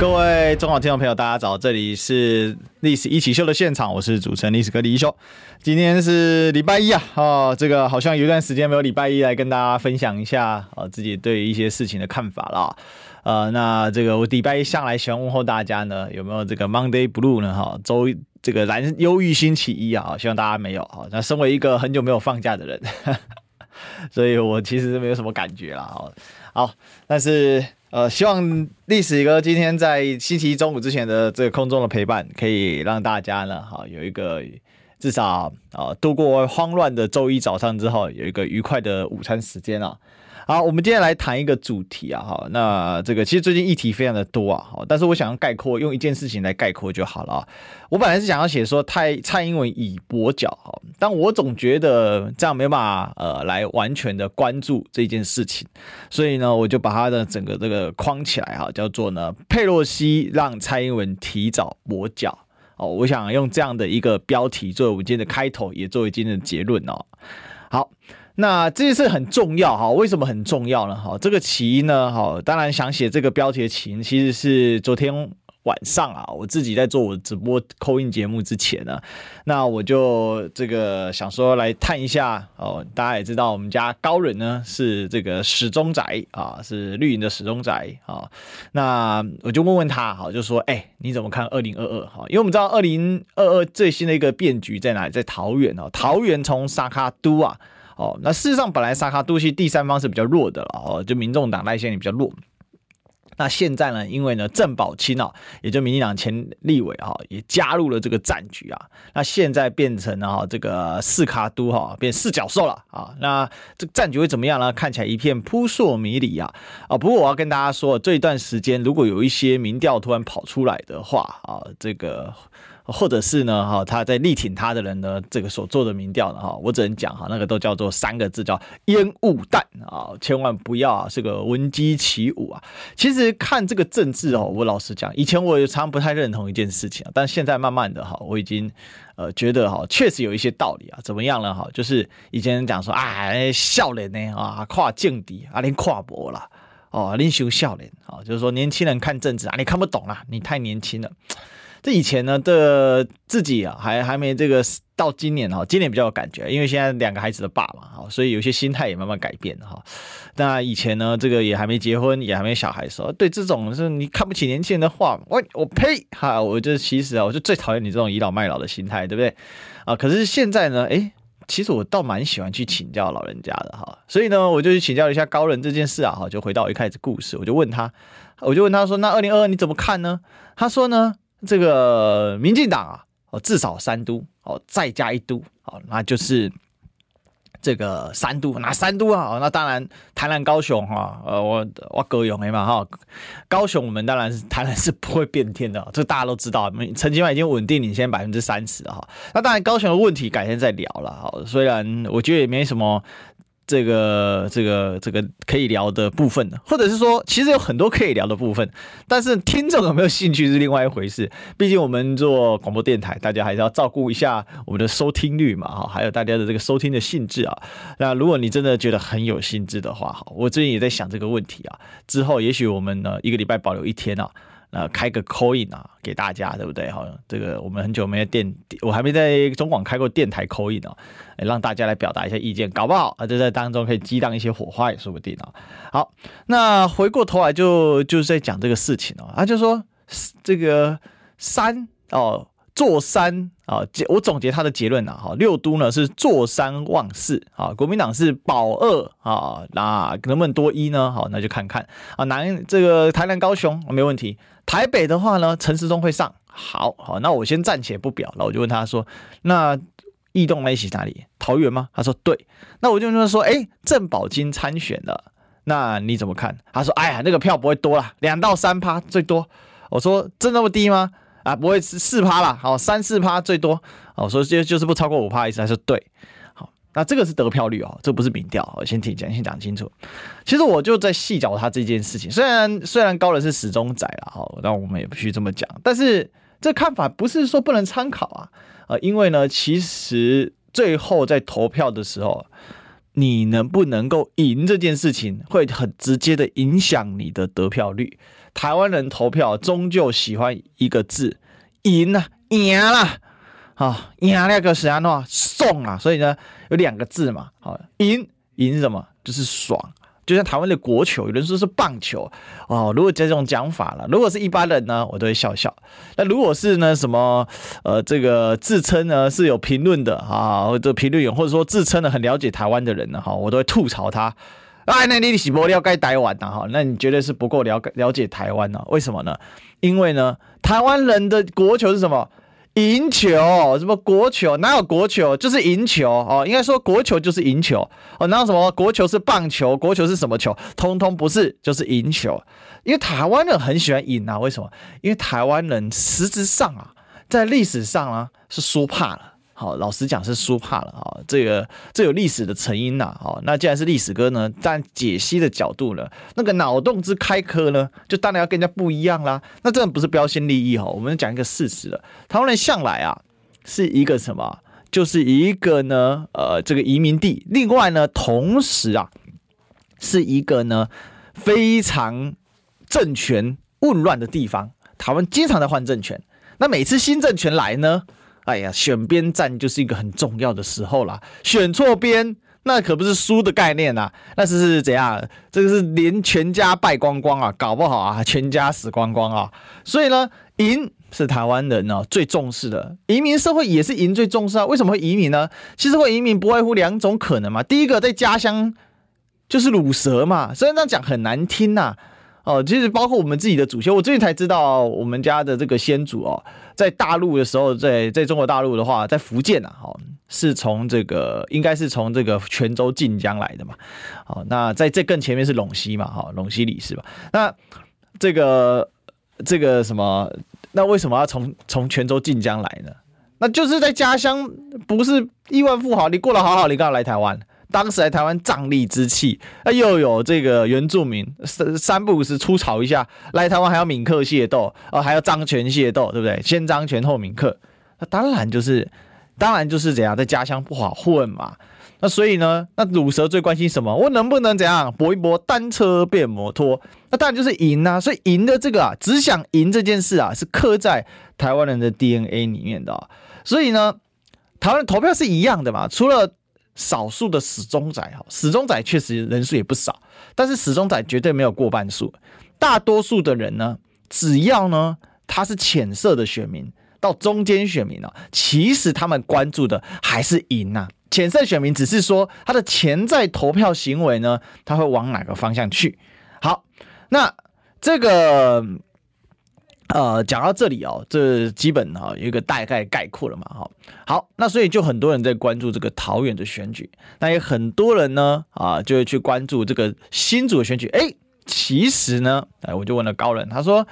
各位中广听众朋友，大家早！这里是历史一起秀的现场，我是主持人历史哥李一修。今天是礼拜一啊，哦，这个好像有一段时间没有礼拜一来跟大家分享一下呃自己对一些事情的看法了。呃，那这个我礼拜一向来喜欢问候大家呢，有没有这个 Monday Blue 呢？哈，周这个蓝忧郁星期一啊，希望大家没有哈。那身为一个很久没有放假的人，所以我其实没有什么感觉了。好，好，但是。呃，希望历史哥今天在星期一中午之前的这个空中的陪伴，可以让大家呢，哈，有一个至少啊度过慌乱的周一早上之后，有一个愉快的午餐时间啊。好，我们今天来谈一个主题啊，哈，那这个其实最近议题非常的多啊，哈，但是我想要概括，用一件事情来概括就好了啊。我本来是想要写说蔡蔡英文以跛脚哈，但我总觉得这样没办法呃来完全的关注这件事情，所以呢，我就把它的整个这个框起来哈，叫做呢佩洛西让蔡英文提早跛脚哦，我想用这样的一个标题作为我们今天的开头，也作为今天的结论哦。那这件事很重要哈，为什么很重要呢？哈，这个起因呢，哈，当然想写这个标题的起因，其实是昨天晚上啊，我自己在做我直播 call in 节目之前呢，那我就这个想说来探一下哦，大家也知道我们家高人呢是这个始终宅啊，是绿营的始终宅啊，那我就问问他，哈，就说，哎，你怎么看二零二二？哈，因为我们知道二零二二最新的一个变局在哪里？在桃园哦，桃园从沙卡都啊。哦，那事实上本来萨卡都西第三方是比较弱的了哦，就民众党赖清德比较弱。那现在呢，因为呢郑宝清啊，也就民进党前立委啊，也加入了这个战局啊。那现在变成了哈这个四卡都哈变四角兽了啊。那这个战局会怎么样呢？看起来一片扑朔迷离啊啊！不过我要跟大家说，这一段时间如果有一些民调突然跑出来的话啊，这个。或者是呢，哈，他在力挺他的人呢，这个所做的民调呢，哈，我只能讲哈，那个都叫做三个字，叫烟雾弹啊，千万不要啊，是个闻鸡起舞啊。其实看这个政治哦，我老实讲，以前我也常不太认同一件事情，但现在慢慢的哈，我已经呃觉得哈，确实有一些道理啊。怎么样了？哈，就是以前讲说啊，笑脸呢啊，跨境敌啊，连跨博了哦，你修笑脸啊，就是说年轻人看政治啊，你看不懂啦，你太年轻了。这以前呢的自己啊，还还没这个到今年哈，今年比较有感觉，因为现在两个孩子的爸嘛哈，所以有些心态也慢慢改变哈。那以前呢，这个也还没结婚，也还没小孩的时候，对这种是你看不起年轻人的话，我我呸哈，我就其实啊，我就最讨厌你这种倚老卖老的心态，对不对啊？可是现在呢，诶，其实我倒蛮喜欢去请教老人家的哈，所以呢，我就去请教一下高人这件事啊哈，就回到我一开始故事，我就问他，我就问他说，那二零二二你怎么看呢？他说呢。这个民进党啊，哦，至少三都哦，再加一都哦，那就是这个三都，哪三都啊？那当然台南、高雄哈，呃，我我高雄的嘛哈，高雄我们当然是台南是不会变天的，这大家都知道，陈其迈已经稳定领先百分之三十了哈。那当然高雄的问题改天再聊了哈，虽然我觉得也没什么。这个这个这个可以聊的部分，或者是说，其实有很多可以聊的部分，但是听众有没有兴趣是另外一回事。毕竟我们做广播电台，大家还是要照顾一下我们的收听率嘛，哈，还有大家的这个收听的兴致啊。那如果你真的觉得很有兴致的话，哈，我最近也在想这个问题啊。之后也许我们呢一个礼拜保留一天啊。呃开个口音啊，给大家，对不对？好，这个我们很久没有电，我还没在中广开过电台口音哦，让大家来表达一下意见，搞不好啊，就在当中可以激荡一些火花也说不定啊。好，那回过头来就就是在讲这个事情哦，啊，就说这个三哦。坐山啊，我总结他的结论啊，哈，六都呢是坐山望四啊，国民党是保二啊，那能不能多一呢？好，那就看看啊，南这个台南高雄没问题，台北的话呢，陈时中会上，好好，那我先暂且不表，那我就问他说，那异动那一起哪里？桃园吗？他说对，那我就问他说，哎，郑宝金参选了，那你怎么看？他说，哎呀，那个票不会多啦，两到三趴最多。我说，真那么低吗？啊，不会是四趴啦，好，三四趴最多，哦，所以就就是不超过五趴意思，还是对，好，那这个是得票率哦，这不是民调，我先提前先讲清楚。其实我就在细嚼他这件事情，虽然虽然高人是始终仔了哈，但我们也不需这么讲。但是这看法不是说不能参考啊，呃，因为呢，其实最后在投票的时候，你能不能够赢这件事情，会很直接的影响你的得票率。台湾人投票终究喜欢一个字，赢啊，赢了。啊，赢那个是安诺送啊，所以呢有两个字嘛，好赢赢什么就是爽，就像台湾的国球，有人说是棒球哦。如果这种讲法了，如果是一般人呢，我都会笑笑。那如果是呢什么呃这个自称呢是有评论的啊，或者评论员，或者说自称的很了解台湾的人呢，哈，我都会吐槽他。哎，那你是不了解台湾的哈，那你绝对是不够了解了解台湾呢？为什么呢？因为呢，台湾人的国球是什么？赢球，什么国球？哪有国球？就是赢球哦。应该说国球就是赢球哦。哪有什么国球是棒球？国球是什么球？通通不是，就是赢球。因为台湾人很喜欢赢啊。为什么？因为台湾人实质上啊，在历史上啊是输怕了。好，老实讲是输怕了啊，这个这有历史的成因呐。好，那既然是历史哥呢，但解析的角度呢，那个脑洞之开阔呢，就当然要跟人家不一样啦。那这不是标新立异哈，我们讲一个事实了。台湾人向来啊是一个什么？就是一个呢，呃，这个移民地。另外呢，同时啊是一个呢非常政权混乱的地方。台湾经常在换政权，那每次新政权来呢？哎呀，选边站就是一个很重要的时候啦。选错边，那可不是输的概念呐，那是是怎样？这个是连全家败光光啊，搞不好啊，全家死光光啊。所以呢，赢是台湾人呢最重视的，移民社会也是赢最重视啊。为什么会移民呢？其实会移民不外乎两种可能嘛。第一个在家乡就是鲁蛇嘛，虽然这样讲很难听呐。哦，其实包括我们自己的祖先，我最近才知道我们家的这个先祖哦，在大陆的时候，在在中国大陆的话，在福建呐，哦，是从这个应该是从这个泉州晋江来的嘛，哦，那在这更前面是陇西嘛，哈，陇西李氏吧，那这个这个什么，那为什么要从从泉州晋江来呢？那就是在家乡不是亿万富豪，你过得好好，你干嘛来台湾？当时来台湾瘴癘之气，啊，又有这个原住民三三不五时出草一下，来台湾还要闽客械斗，哦，还要张权械斗，对不对？先漳泉后闽客，那当然就是，当然就是怎样，在家乡不好混嘛。那所以呢，那鲁蛇最关心什么？我能不能怎样搏一搏，单车变摩托？那当然就是赢啊。所以赢的这个啊，只想赢这件事啊，是刻在台湾人的 DNA 里面的。所以呢，台湾投票是一样的嘛，除了。少数的死忠仔哈，死忠仔确实人数也不少，但是死忠仔绝对没有过半数。大多数的人呢，只要呢他是浅色的选民到中间选民啊，其实他们关注的还是赢呐。浅色选民只是说他的潜在投票行为呢，他会往哪个方向去？好，那这个。呃，讲到这里哦，这基本哈有一个大概概括了嘛，哈，好，那所以就很多人在关注这个桃园的选举，那也很多人呢啊就会去关注这个新竹的选举，哎，其实呢，哎，我就问了高人，他说。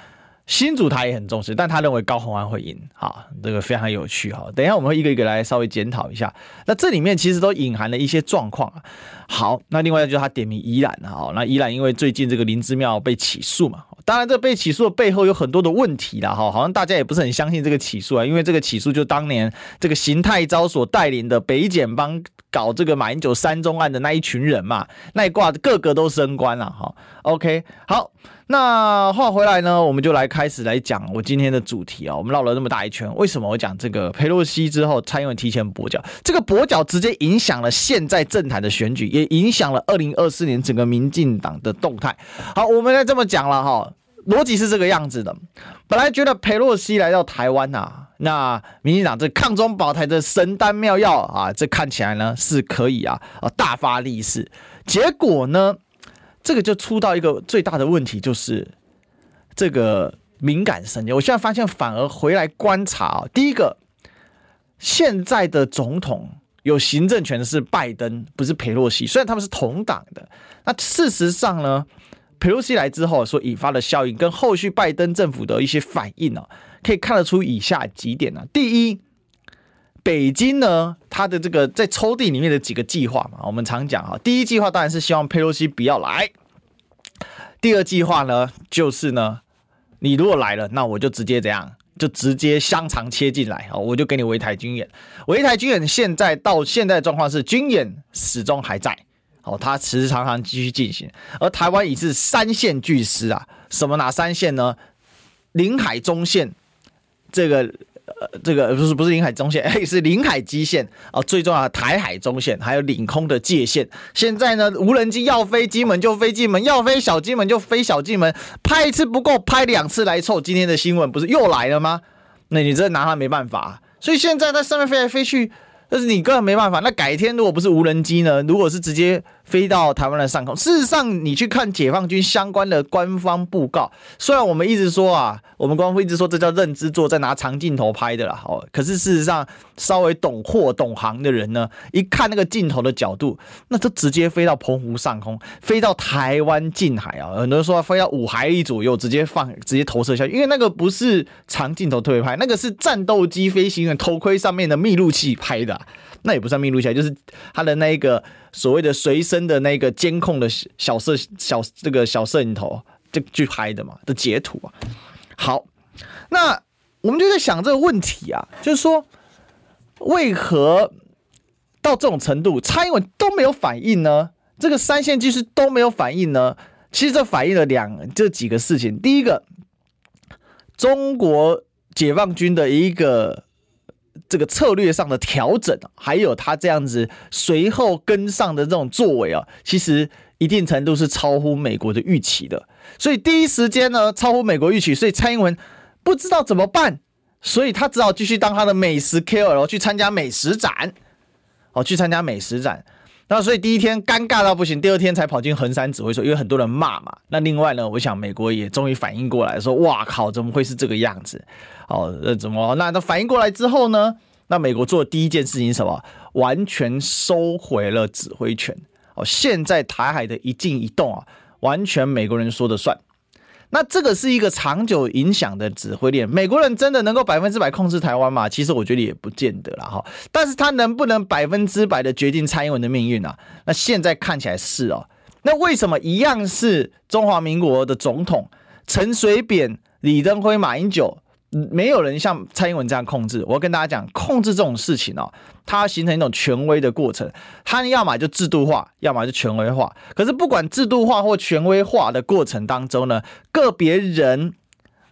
新竹他也很重视，但他认为高虹安会赢，哈，这个非常有趣哈。等一下我们会一个一个来稍微检讨一下。那这里面其实都隐含了一些状况啊。好，那另外就是他点名宜兰哈，那宜兰因为最近这个林姿妙被起诉嘛，当然这被起诉的背后有很多的问题啦哈，好像大家也不是很相信这个起诉啊，因为这个起诉就当年这个邢太昭所带领的北检帮搞这个马英九三中案的那一群人嘛，那一挂个个都升官了哈。OK，好。那话回来呢，我们就来开始来讲我今天的主题啊。我们绕了那么大一圈，为什么我讲这个裴洛西之后，蔡英文提前跛脚？这个跛脚直接影响了现在政坛的选举，也影响了二零二四年整个民进党的动态。好，我们来这么讲了哈，逻辑是这个样子的。本来觉得裴洛西来到台湾呐，那民进党这抗中保台的神丹妙药啊，这看起来呢是可以啊啊大发利市。结果呢？这个就出到一个最大的问题，就是这个敏感神经。我现在发现，反而回来观察啊，第一个，现在的总统有行政权的是拜登，不是裴洛西。虽然他们是同党的，那事实上呢，裴洛西来之后所引发的效应，跟后续拜登政府的一些反应呢，可以看得出以下几点呢。第一，北京呢，它的这个在抽屉里面的几个计划嘛，我们常讲啊，第一计划当然是希望佩洛西不要来，第二计划呢，就是呢，你如果来了，那我就直接怎样，就直接香肠切进来啊，我就给你围台军演，围台军演现在到现在的状况是军演始终还在，哦，它时时常常继续进行，而台湾已是三线巨狮啊，什么哪三线呢？领海中线，这个。呃，这个不是不是领海中线，哎，是领海基线啊。最重要的台海中线，还有领空的界限。现在呢，无人机要飞金门就飞金门，要飞小金门就飞小金门，拍一次不够，拍两次来凑。今天的新闻不是又来了吗？那你这拿他没办法。所以现在在上面飞来飞去，但是你根本没办法。那改天如果不是无人机呢？如果是直接。飞到台湾的上空。事实上，你去看解放军相关的官方布告，虽然我们一直说啊，我们官方一直说这叫认知作战，拿长镜头拍的啦。哦，可是事实上，稍微懂货懂行的人呢，一看那个镜头的角度，那就直接飞到澎湖上空，飞到台湾近海啊。很多人说飞到五海里左右，直接放，直接投射下去，因为那个不是长镜头特别拍，那个是战斗机飞行员头盔上面的密录器拍的。那也不算密录器，就是他的那一个所谓的随身的那个监控的小摄小这个小摄影头就去拍的嘛的截图啊。好，那我们就在想这个问题啊，就是说为何到这种程度，蔡英文都没有反应呢？这个三线技术都没有反应呢？其实这反映了两这几个事情。第一个，中国解放军的一个。这个策略上的调整，还有他这样子随后跟上的这种作为啊，其实一定程度是超乎美国的预期的。所以第一时间呢，超乎美国预期，所以蔡英文不知道怎么办，所以他只好继续当他的美食 KOL 去参加美食展，哦，去参加美食展。那所以第一天尴尬到不行，第二天才跑进横山指挥所，因为很多人骂嘛。那另外呢，我想美国也终于反应过来，说：“哇靠，怎么会是这个样子？”哦，那怎么？那他反应过来之后呢？那美国做的第一件事情是什么？完全收回了指挥权。哦，现在台海的一静一动啊，完全美国人说的算。那这个是一个长久影响的指挥链，美国人真的能够百分之百控制台湾吗？其实我觉得也不见得了哈。但是他能不能百分之百的决定蔡英文的命运啊？那现在看起来是哦。那为什么一样是中华民国的总统陈水扁、李登辉、马英九？没有人像蔡英文这样控制。我要跟大家讲，控制这种事情哦，它形成一种权威的过程。它要么就制度化，要么就权威化。可是不管制度化或权威化的过程当中呢，个别人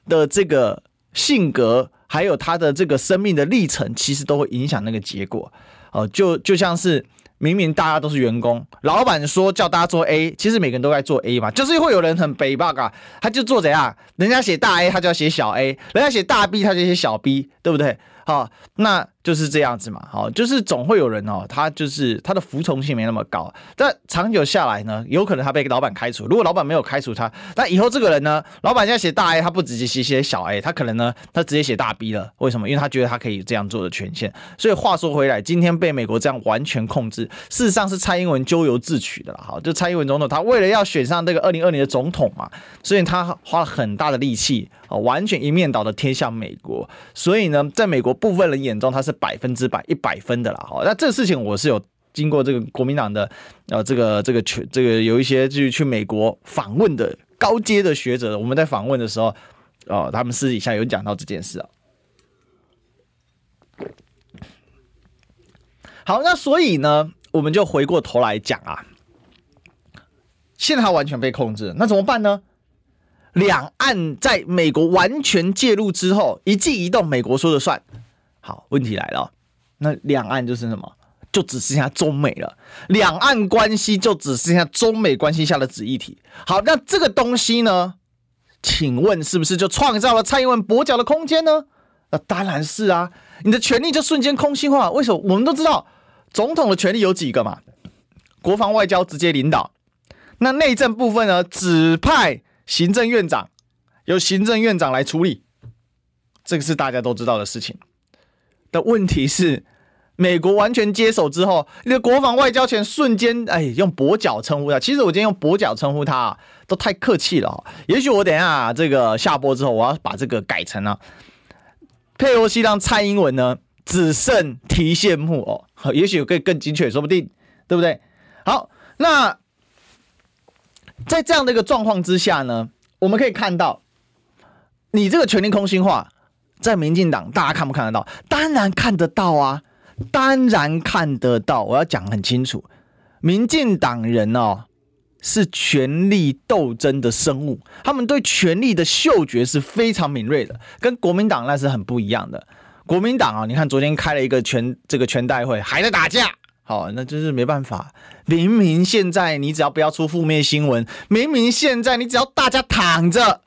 的这个性格，还有他的这个生命的历程，其实都会影响那个结果。哦，就就像是。明明大家都是员工，老板说叫大家做 A，其实每个人都在做 A 嘛，就是会有人很北 bug，他就做怎样？人家写大 A，他就要写小 A；人家写大 B，他就写小 B，对不对？好，那。就是这样子嘛，好，就是总会有人哦，他就是他的服从性没那么高，但长久下来呢，有可能他被老板开除。如果老板没有开除他，那以后这个人呢，老板现在写大 A，他不直接写写小 A，他可能呢，他直接写大 B 了。为什么？因为他觉得他可以这样做的权限。所以话说回来，今天被美国这样完全控制，事实上是蔡英文咎由自取的了。好，就蔡英文总统，他为了要选上这个二零二零的总统嘛，所以他花了很大的力气啊，完全一面倒的贴向美国。所以呢，在美国部分人眼中，他是。百分之百一百分的啦，好，那这个事情我是有经过这个国民党的呃这个这个去这个有一些就去美国访问的高阶的学者，我们在访问的时候，哦，他们私底下有讲到这件事啊。好，那所以呢，我们就回过头来讲啊，现在他完全被控制，那怎么办呢？两岸在美国完全介入之后，一静一动，美国说了算。好，问题来了，那两岸就是什么？就只剩下中美了。两岸关系就只剩下中美关系下的子议题。好，那这个东西呢？请问是不是就创造了蔡英文跛脚的空间呢？那当然是啊，你的权力就瞬间空心化。为什么？我们都知道，总统的权力有几个嘛？国防外交直接领导，那内政部分呢？指派行政院长，由行政院长来处理，这个是大家都知道的事情。的问题是，美国完全接手之后，你的国防外交权瞬间，哎，用跛脚称呼他。其实我今天用跛脚称呼他啊，都太客气了。也许我等下，这个下播之后，我要把这个改成啊，佩洛西让蔡英文呢只剩提线木偶，也许可以更精确，说不定，对不对？好，那在这样的一个状况之下呢，我们可以看到，你这个权力空心化，在民进党大家看不看得到？当然看得到啊，当然看得到。我要讲很清楚，民进党人哦，是权力斗争的生物，他们对权力的嗅觉是非常敏锐的，跟国民党那是很不一样的。国民党啊，你看昨天开了一个全这个全代会，还在打架，好，那就是没办法。明明现在你只要不要出负面新闻，明明现在你只要大家躺着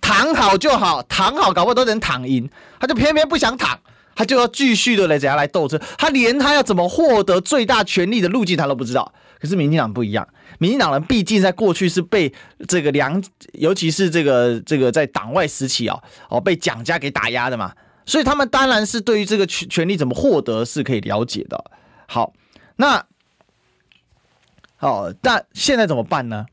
躺好就好，躺好搞不好都能躺赢，他就偏偏不想躺，他就要继续的来怎样来斗争，他连他要怎么获得最大权力的路径他都不知道。可是民进党不一样，民进党人毕竟在过去是被这个两，尤其是这个这个在党外时期啊，哦被蒋家给打压的嘛。所以他们当然是对于这个权权力怎么获得是可以了解的。好，那好，但现在怎么办呢？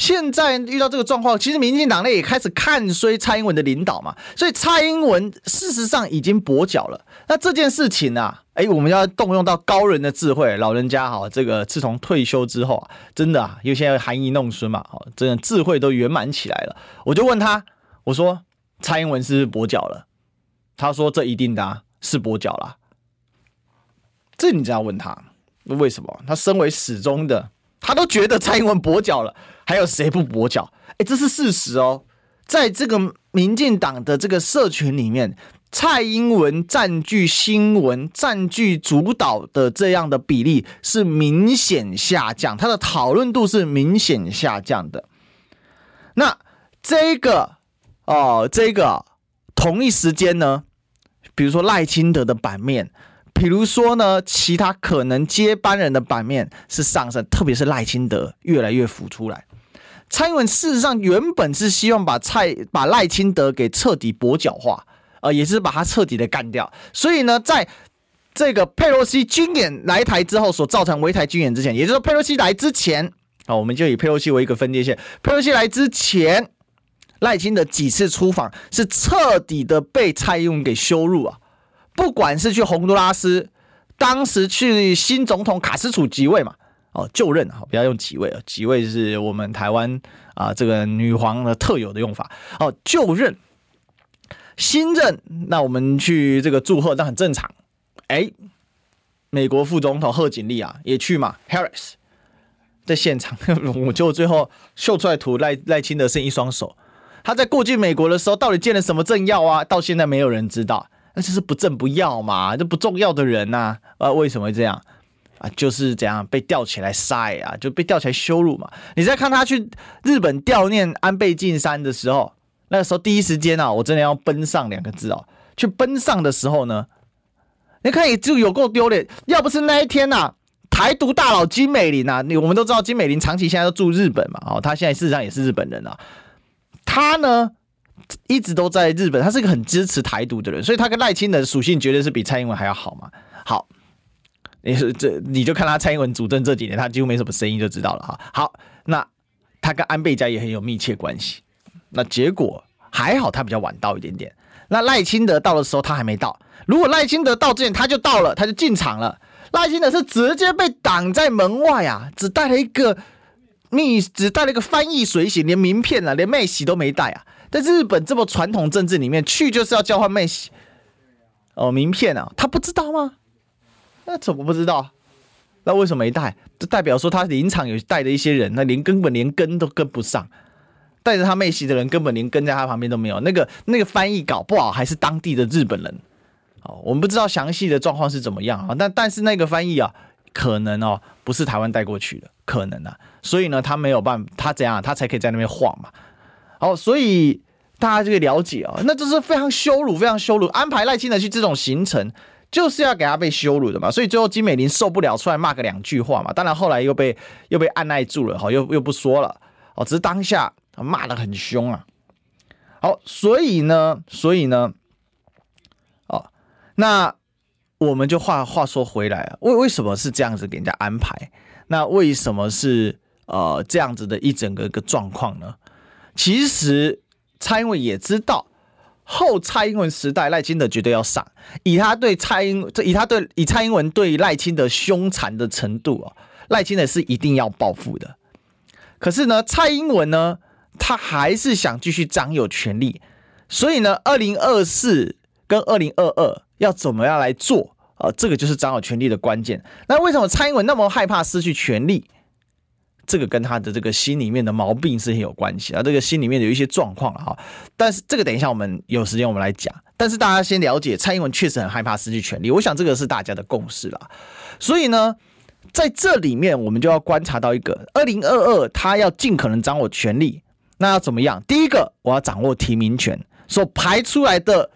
现在遇到这个状况，其实民进党内也开始看衰蔡英文的领导嘛。所以蔡英文事实上已经跛脚了。那这件事情啊，哎，我们要动用到高人的智慧，老人家哈，这个自从退休之后啊，真的啊，因为现在含饴弄孙嘛，好，真的智慧都圆满起来了。我就问他，我说蔡英文是不是跛脚了？他说：“这一定的啊，是跛脚了。这你就要问他，为什么？他身为始终的，他都觉得蔡英文跛脚了，还有谁不跛脚？哎，这是事实哦。在这个民进党的这个社群里面，蔡英文占据新闻、占据主导的这样的比例是明显下降，他的讨论度是明显下降的。那这个哦，这个同一时间呢？”比如说赖清德的版面，比如说呢，其他可能接班人的版面是上升，特别是赖清德越来越浮出来。蔡英文事实上原本是希望把蔡把赖清德给彻底跛脚化，呃，也是把他彻底的干掉。所以呢，在这个佩洛西军演来台之后所造成围台军演之前，也就是说佩洛西来之前，啊，我们就以佩洛西为一个分界线，佩洛西来之前。赖清德几次出访是彻底的被蔡英文给羞辱啊！不管是去洪都拉斯，当时去新总统卡斯楚即位嘛，哦就任啊，不要用即位啊，即位是我们台湾啊这个女皇的特有的用法哦，就任新任，那我们去这个祝贺，那很正常。哎，美国副总统贺锦丽啊也去嘛，Harris 在现场，我就最后秀出来图赖赖清德剩一双手。他在过去美国的时候，到底见了什么政要啊？到现在没有人知道，那就是不政不要嘛，这不重要的人呐、啊，为什么会这样啊？就是这样被吊起来晒啊，就被吊起来羞辱嘛。你再看他去日本悼念安倍晋三的时候，那个时候第一时间啊，我真的要奔上两个字哦。去奔上的时候呢，你看也就有够丢脸。要不是那一天呐、台独大佬金美玲啊，你我们都知道金美玲长期现在都住日本嘛，哦，他现在事实上也是日本人啊。他呢，一直都在日本，他是一个很支持台独的人，所以他跟赖清德的属性绝对是比蔡英文还要好嘛。好，你是这你就看他蔡英文主政这几年，他几乎没什么声音就知道了哈。好，那他跟安倍家也很有密切关系。那结果还好，他比较晚到一点点。那赖清德到的时候，他还没到。如果赖清德到之前他就到了，他就进场了。赖清德是直接被挡在门外啊，只带了一个。密只带了一个翻译随行，连名片啊，连妹喜都没带啊！在日本这么传统政治里面，去就是要交换妹喜哦，名片啊，他不知道吗？那怎么不知道？那为什么没带？这代表说他临场有带的一些人，那连根本连跟都跟不上，带着他妹媳的人根本连跟在他旁边都没有。那个那个翻译搞不好还是当地的日本人哦，我们不知道详细的状况是怎么样啊。但但是那个翻译啊。可能哦，不是台湾带过去的，可能啊，所以呢，他没有办法，他怎样，他才可以在那边晃嘛。好，所以大家就可以了解哦，那就是非常羞辱，非常羞辱。安排赖清德去这种行程，就是要给他被羞辱的嘛。所以最后金美玲受不了，出来骂个两句话嘛。当然后来又被又被按捺住了，好，又又不说了。哦，只是当下骂得很凶啊。好，所以呢，所以呢，哦，那。我们就话话说回来啊，为为什么是这样子给人家安排？那为什么是呃这样子的一整个一个状况呢？其实蔡英文也知道，后蔡英文时代，赖清德绝对要上。以他对蔡英，这以他对以蔡英文对赖清德凶残的程度啊，赖清德是一定要报复的。可是呢，蔡英文呢，他还是想继续掌有权力。所以呢，二零二四跟二零二二要怎么样来做啊？这个就是掌有权力的关键。那为什么蔡英文那么害怕失去权力？这个跟他的这个心里面的毛病是很有关系啊，这个心里面有一些状况了哈。但是这个等一下我们有时间我们来讲。但是大家先了解，蔡英文确实很害怕失去权力，我想这个是大家的共识了。所以呢，在这里面我们就要观察到一个，二零二二他要尽可能掌握权力，那要怎么样？第一个，我要掌握提名权，所排出来的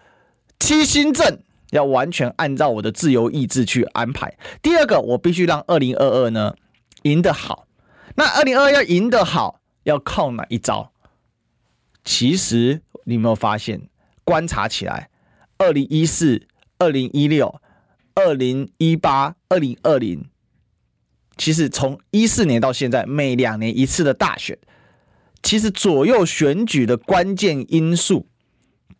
七星阵要完全按照我的自由意志去安排。第二个，我必须让二零二二呢赢得好。那二零二二要赢得好，要靠哪一招？其实你有没有发现，观察起来，二零一四、二零一六、二零一八、二零二零，其实从一四年到现在，每两年一次的大选，其实左右选举的关键因素，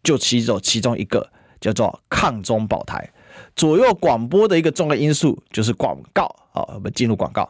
就其中其中一个叫做抗中保台，左右广播的一个重要因素就是广告。好，我们进入广告。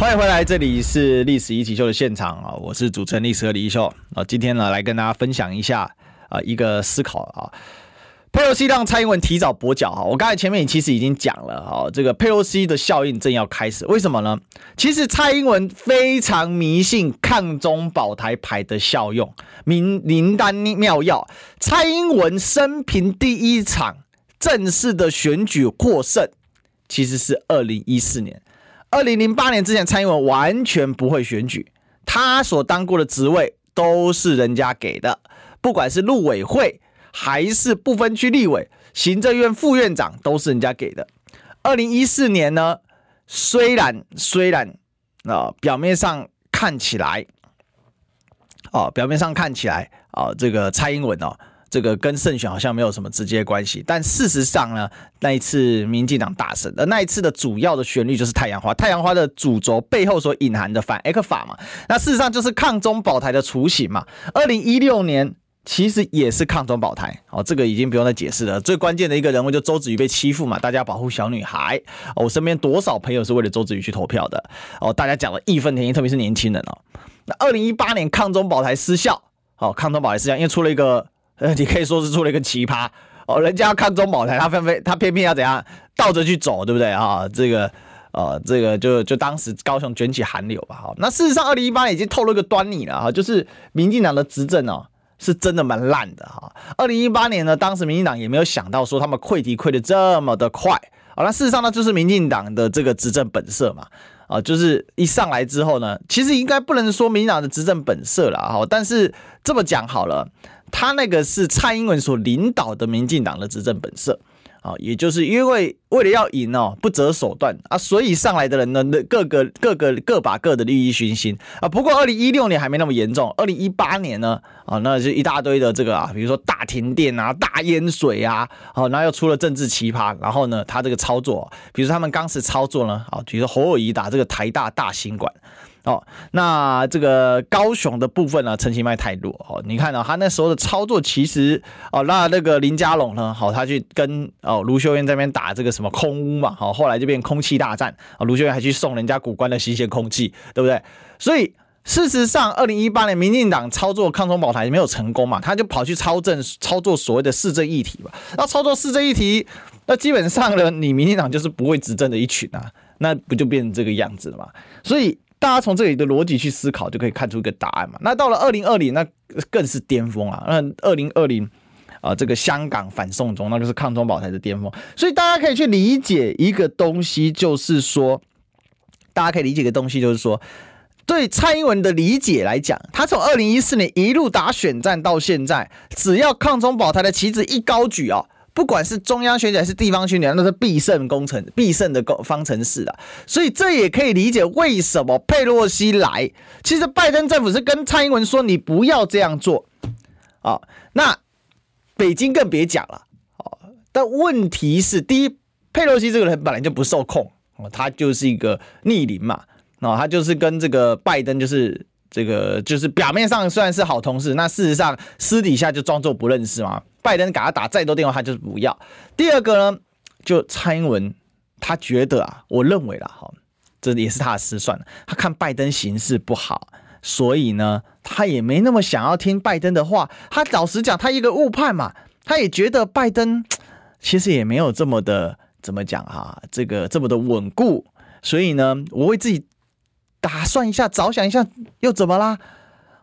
欢迎回来，这里是历史一起秀的现场啊！我是主持人历史和李一秀啊！今天呢，来跟大家分享一下啊一个思考啊。佩洛西让蔡英文提早跛脚哈，我刚才前面其实已经讲了哈，这个佩洛西的效应正要开始，为什么呢？其实蔡英文非常迷信抗中保台牌的效用，名灵丹妙药。蔡英文生平第一场正式的选举获胜，其实是二零一四年。二零零八年之前，蔡英文完全不会选举，他所当过的职位都是人家给的，不管是陆委会还是不分区立委、行政院副院长，都是人家给的。二零一四年呢，虽然虽然啊、表面上看起来，哦、表面上看起来啊、这个蔡英文哦。这个跟胜选好像没有什么直接关系，但事实上呢，那一次民进党大胜，而那一次的主要的旋律就是太阳花，太阳花的主轴背后所隐含的反 X 法嘛，那事实上就是抗中保台的雏形嘛。二零一六年其实也是抗中保台，哦，这个已经不用再解释了。最关键的一个人物就周子瑜被欺负嘛，大家保护小女孩，哦，我身边多少朋友是为了周子瑜去投票的，哦，大家讲的义愤填膺，特别是年轻人哦。那二零一八年抗中保台失效，哦，抗中保台失效，因为出了一个。呃，你可以说是出了一个奇葩哦，人家要抗中保台，他偏偏他偏偏要怎样倒着去走，对不对啊？这个呃，这个就就当时高雄卷起寒流吧。哈，那事实上，二零一八年已经透露一个端倪了哈，就是民进党的执政哦，是真的蛮烂的哈。二零一八年呢，当时民进党也没有想到说他们溃堤溃得这么的快啊。那事实上呢，就是民进党的这个执政本色嘛。啊，就是一上来之后呢，其实应该不能说民进党的执政本色了哈，但是这么讲好了，他那个是蔡英文所领导的民进党的执政本色。啊，也就是因为为了要赢哦，不择手段啊，所以上来的人呢，各个各个各把各的利益熏心啊。不过二零一六年还没那么严重，二零一八年呢，啊，那就一大堆的这个啊，比如说大停电啊、大淹水啊，好，然后又出了政治奇葩，然后呢，他这个操作，比如说他们当时操作呢，啊，比如说侯友宜打这个台大大新馆。哦，那这个高雄的部分呢，陈其迈太弱哦。你看到、哦、他那时候的操作，其实哦，那那个林佳龙呢，好、他去跟哦卢秀燕这边打这个什么空屋嘛，好、后来就变空气大战啊。卢、哦、秀燕还去送人家谷关的新鲜空气，对不对？所以事实上，二零一八年民进党操作抗中保台没有成功嘛，他就跑去操政操作所谓的市政议题嘛。那操作市政议题，那基本上呢，你民进党就是不会执政的一群啊，那不就变成这个样子了嘛？所以。大家从这里的逻辑去思考，就可以看出一个答案嘛。那到了二零二零，那更是巅峰啊！那二零二零啊，这个香港反送中，那就是抗中保台的巅峰。所以大家可以去理解一个东西，就是说，大家可以理解一个东西，就是说，对蔡英文的理解来讲，他从二零一四年一路打选战到现在，只要抗中保台的旗帜一高举哦，不管是中央选举还是地方选举，那是必胜工程、必胜的方程式啊。所以这也可以理解为什么佩洛西来。其实拜登政府是跟蔡英文说，你不要这样做啊。那北京更别讲了哦。但问题是，第一，佩洛西这个人本来就不受控。哦他就是一个逆鳞嘛，哦，他就是跟这个拜登就是这个就是表面上虽然是好同事，那事实上私底下就装作不认识嘛。拜登给他打再多电话，他就是不要。第二个呢，就蔡英文，他觉得啊，我认为啦，哈，这也是他的失算。他看拜登形势不好，所以呢，他也没那么想要听拜登的话。他老实讲，他一个误判嘛，他也觉得拜登其实也没有这么的。怎么讲啊？这个这么的稳固，所以呢，我为自己打算一下，着想一下，又怎么啦？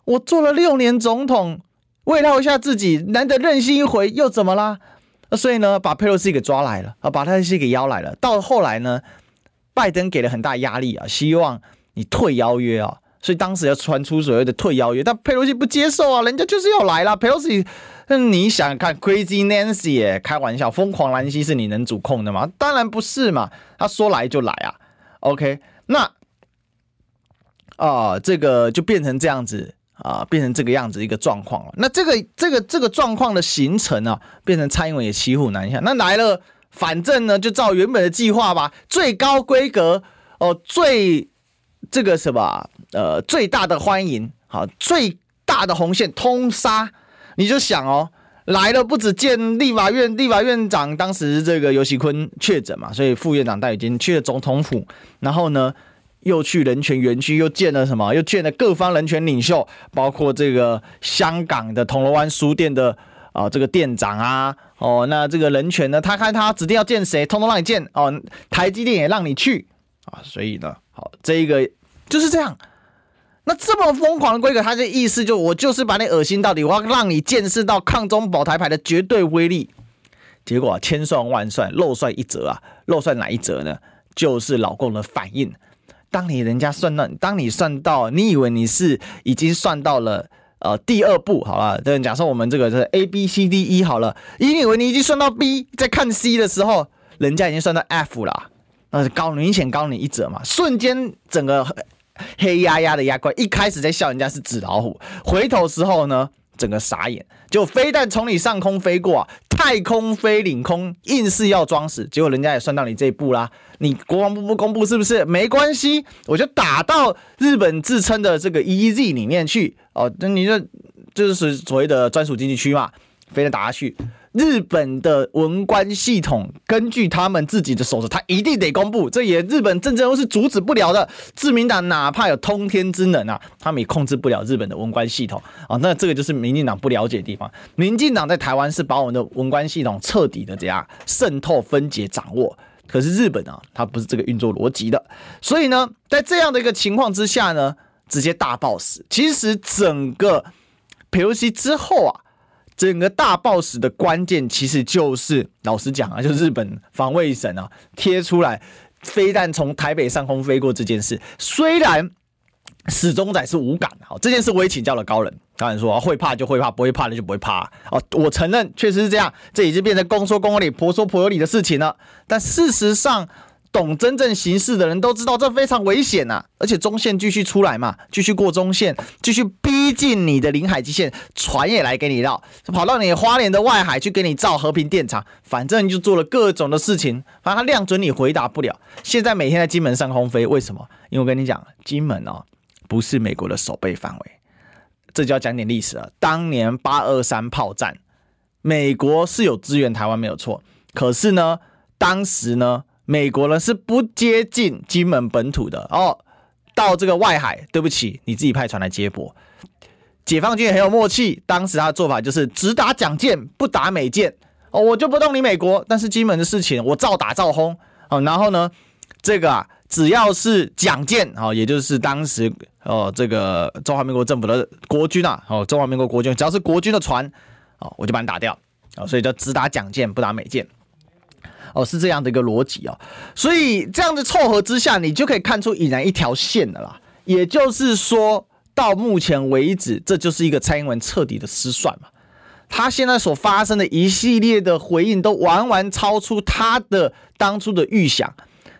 我做了六年总统，慰劳一下自己，难得任性一回，又怎么啦？所以呢，把佩洛西给抓来了啊，把佩洛西给邀来了。到后来呢，拜登给了很大压力啊，希望你退邀约啊，所以当时要传出所谓的退邀约，但佩洛西不接受啊，人家就是要来了，佩洛西。那你想看 Crazy Nancy？开玩笑，疯狂兰西是你能主控的吗？当然不是嘛，他说来就来啊。OK，那啊、呃，这个就变成这样子啊、呃，变成这个样子一个状况了。那这个这个这个状况的形成啊，变成蔡英文也骑虎难下。那来了，反正呢就照原本的计划吧，最高规格哦、最这个什么呃最大的欢迎，好，最大的红线通杀。你就想哦，来了不止见立法院立法院长，当时这个游锡堃确诊嘛，所以副院长戴宇京去了总统府，然后呢又去人权园区，又见了什么？又见了各方人权领袖，包括这个香港的铜锣湾书店的啊、这个店长啊，哦，那这个人权呢，他看他指定要见谁，通通让你见哦，台积电也让你去啊，所以呢，好，这一个就是这样。那这么疯狂的规格，他的意思就我就是把你恶心到底，我要让你见识到抗中保台牌的绝对威力。结果啊，千算万算，漏算一折啊，漏算哪一折呢？就是老公的反应。当你人家算到，当你算到，你以为你是已经算到了呃第二步，好了，对，假设我们这个是 A B C D E 好了，你以为你已经算到 B，在看 C 的时候，人家已经算到 F 了，那是高明显高你一折嘛，瞬间整个。黑压压的压怪，一开始在笑人家是纸老虎，回头时候呢，整个傻眼，就飞弹从你上空飞过，太空飞领空，硬是要装死，结果人家也算到你这一步啦。你国防部不公布是不是？没关系，我就打到日本自称的这个 EEZ 里面去哦，那你就就是所谓的专属经济区嘛，飞弹打下去。日本的文官系统，根据他们自己的守则，他一定得公布。这也日本政治人物是阻止不了的。自民党哪怕有通天之能啊，他们也控制不了日本的文官系统啊。那这个就是民进党不了解的地方。民进党在台湾是把我们的文官系统彻底的这样渗透、分解、掌握。可是日本啊，它不是这个运作逻辑的。所以呢，在这样的一个情况之下呢，直接大爆死。其实整个裴洛西之后啊。整个大爆死的关键，其实就是老实讲啊，就是日本防卫省啊贴出来飞弹从台北上空飞过这件事。虽然始终仔是无感，好，这件事我也请教了高人，高人说会怕就会怕，不会怕的就不会怕。哦，我承认确实是这样，这已经变成公说公有理，婆说婆有理的事情了。但事实上，懂真正形势的人都知道这非常危险呐，而且中线继续出来嘛，继续过中线，继续逼近你的领海基线，船也来给你绕，跑到你花莲的外海去给你造和平电厂，反正就做了各种的事情，反正他亮准你回答不了。现在每天在金门上空飞，为什么？因为我跟你讲，金门哦不是美国的守备范围，这就要讲点历史了。当年八二三炮战，美国是有支援台湾没有错，可是呢，当时呢。美国人是不接近金门本土的哦，到这个外海，对不起，你自己派船来接驳。解放军也很有默契，当时他的做法就是只打蒋舰，不打美舰哦，我就不动你美国，但是金门的事情我照打照轰哦。然后呢，这个啊，只要是蒋舰哦，也就是当时哦这个中华民国政府的国军啊，哦中华民国国军，只要是国军的船哦，我就把你打掉哦，所以叫只打蒋舰，不打美舰。哦，是这样的一个逻辑哦，所以这样子凑合之下，你就可以看出已然一条线的啦，也就是说，到目前为止，这就是一个蔡英文彻底的失算嘛。他现在所发生的一系列的回应，都完完超出他的当初的预想。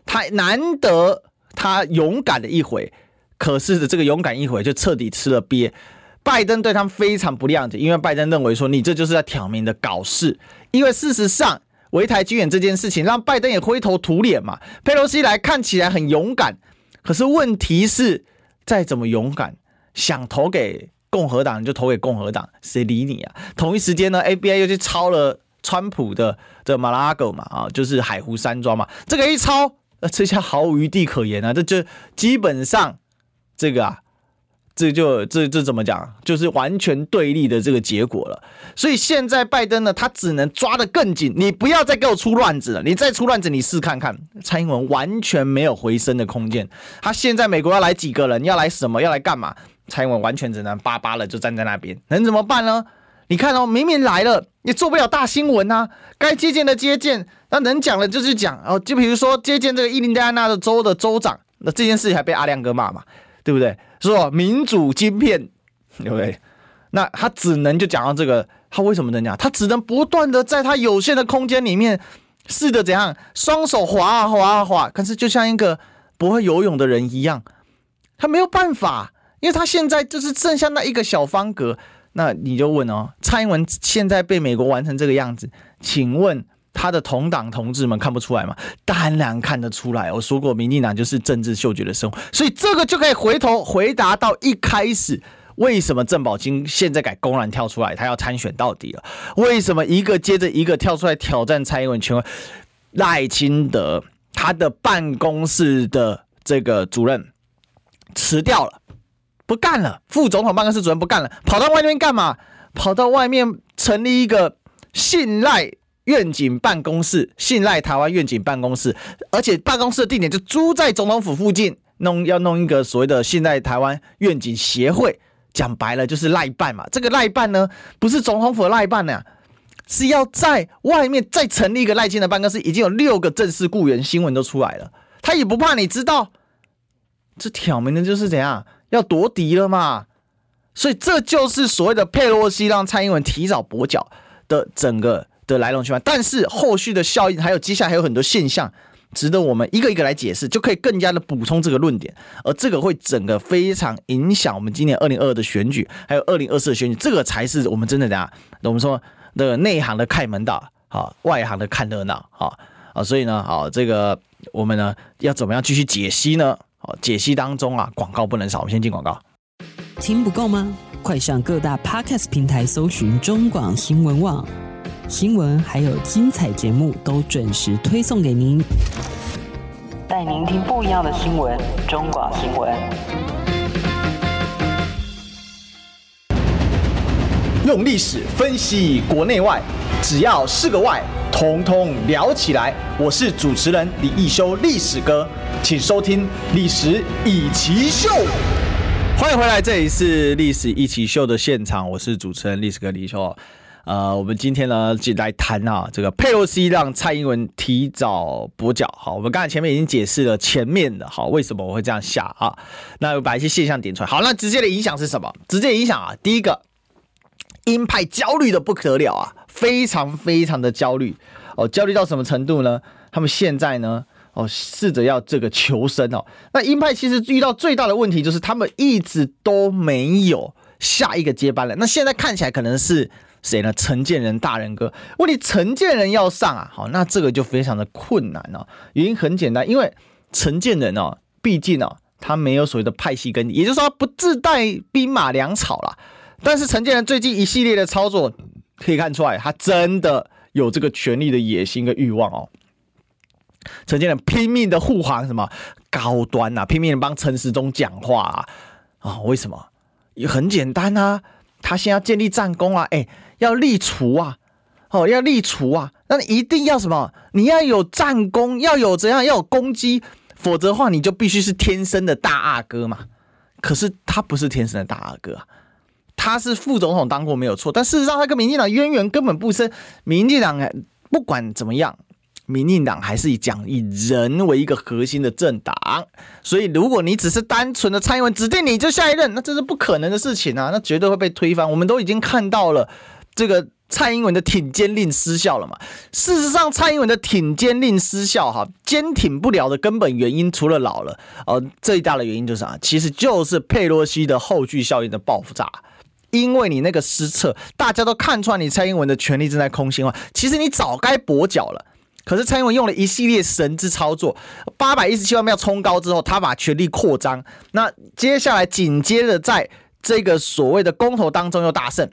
他难得他勇敢的一回，可是的这个勇敢一回就彻底吃了鳖。拜登对他们非常不谅解，因为拜登认为说，你这就是在挑明的搞事。因为事实上，围台军演这件事情让拜登也灰头土脸嘛。佩洛西来看起来很勇敢，可是问题是，再怎么勇敢，想投给共和党就投给共和党，谁理你啊？同一时间呢，A B I 又去抄了川普的这马拉狗嘛，啊，就是海湖山庄嘛，这个一抄。那这下毫无余地可言啊！这就基本上，这个啊，这就这这怎么讲？就是完全对立的这个结果了。所以现在拜登呢，他只能抓得更紧。你不要再给我出乱子了！你再出乱子，你试看看。蔡英文完全没有回升的空间。他现在美国要来几个人？要来什么？要来干嘛？蔡英文完全只能巴巴的就站在那边，能怎么办呢？你看哦，明明来了，也做不了大新闻啊。该接见的接见，那能讲的就去讲哦。就比如说接见这个伊林戴安纳的州的州长，那这件事情还被阿亮哥骂嘛，对不对？说民主晶片，对不对？那他只能就讲到这个，他为什么能讲？他只能不断的在他有限的空间里面试着怎样，双手滑啊滑啊滑，可是就像一个不会游泳的人一样，他没有办法，因为他现在就是剩下那一个小方格。那你就问哦，蔡英文现在被美国玩成这个样子，请问他的同党同志们看不出来吗？当然看得出来。我说过，民进党就是政治嗅觉的生物，所以这个就可以回头回答到一开始，为什么郑宝清现在敢公然跳出来，他要参选到底了？为什么一个接着一个跳出来挑战蔡英文权威？赖清德他的办公室的这个主任辞掉了。不干了，副总统办公室主任不干了，跑到外面干嘛？跑到外面成立一个信赖愿景办公室，信赖台湾愿景办公室，而且办公室的地点就租在总统府附近，弄要弄一个所谓的信赖台湾愿景协会，讲白了就是赖办嘛。这个赖办呢，不是总统府的赖办呢，是要在外面再成立一个赖清德办公室，已经有六个正式雇员，新闻都出来了，他也不怕你知道，这挑明的就是怎样？要夺嫡了嘛，所以这就是所谓的佩洛西让蔡英文提早跛脚的整个的来龙去脉。但是后续的效应还有接下来还有很多现象值得我们一个一个来解释，就可以更加的补充这个论点。而这个会整个非常影响我们今年二零二二的选举，还有二零二四的选举，这个才是我们真的讲，我们说的内行的看门道，好，外行的看热闹，好啊。所以呢，好，这个我们呢要怎么样继续解析呢？解析当中啊，广告不能少。我们先进广告。听不够吗？快上各大 Podcast 平台搜寻中广新闻网新闻，还有精彩节目都准时推送给您，带您听不一样的新闻。中广新闻，用历史分析国内外，只要是个“外”，统统聊起来。我是主持人李一修，历史哥。请收听《历史易起 SHOW》，欢迎回来，这里是《历史一起 SHOW》的现场，我是主持人历史哥李修。呃，我们今天呢，就来谈啊，这个佩洛西让蔡英文提早跛脚。好，我们刚才前面已经解释了前面的，好，为什么我会这样下啊？那我把一些现象点出来。好，那直接的影响是什么？直接影响啊，第一个，鹰派焦虑的不得了啊，非常非常的焦虑哦，焦虑到什么程度呢？他们现在呢？哦，试着要这个求生哦。那鹰派其实遇到最大的问题就是他们一直都没有下一个接班人。那现在看起来可能是谁呢？陈建仁大人哥。问题陈建仁要上啊，好，那这个就非常的困难哦。原因很简单，因为陈建仁哦，毕竟哦，他没有所谓的派系根底，也就是说他不自带兵马粮草啦。但是陈建仁最近一系列的操作可以看出来，他真的有这个权力的野心跟欲望哦。陈建仁拼命的护航什么高端、啊，拼命的帮陈时中讲话啊啊、为什么？也很简单啊，他先要建立战功啊，哎、要立储啊，哦，要立储啊，那一定要什么？你要有战功，要有怎样？要有攻击，否则的话，你就必须是天生的大阿哥嘛。可是他不是天生的大阿哥啊，他是副总统当过没有错，但事实上他跟民进党渊源根本不深。民进党不管怎么样。民进党还是以讲以人为一个核心的政党，所以如果你只是单纯的蔡英文指定你就下一任，那这是不可能的事情啊，那绝对会被推翻。我们都已经看到了这个。蔡英文的挺肩令失效了嘛？事实上，蔡英文的挺肩令失效，哈，坚挺不了的根本原因，除了老了，呃，最大的原因就是啥？其实就是佩洛西的后续效应的爆炸。因为你那个失策，大家都看出来你蔡英文的权力正在空心化。其实你早该跛脚了，可是蔡英文用了一系列神之操作，八百一十七万票冲高之后，他把权力扩张。那接下来紧接着在这个所谓的公投当中又大胜。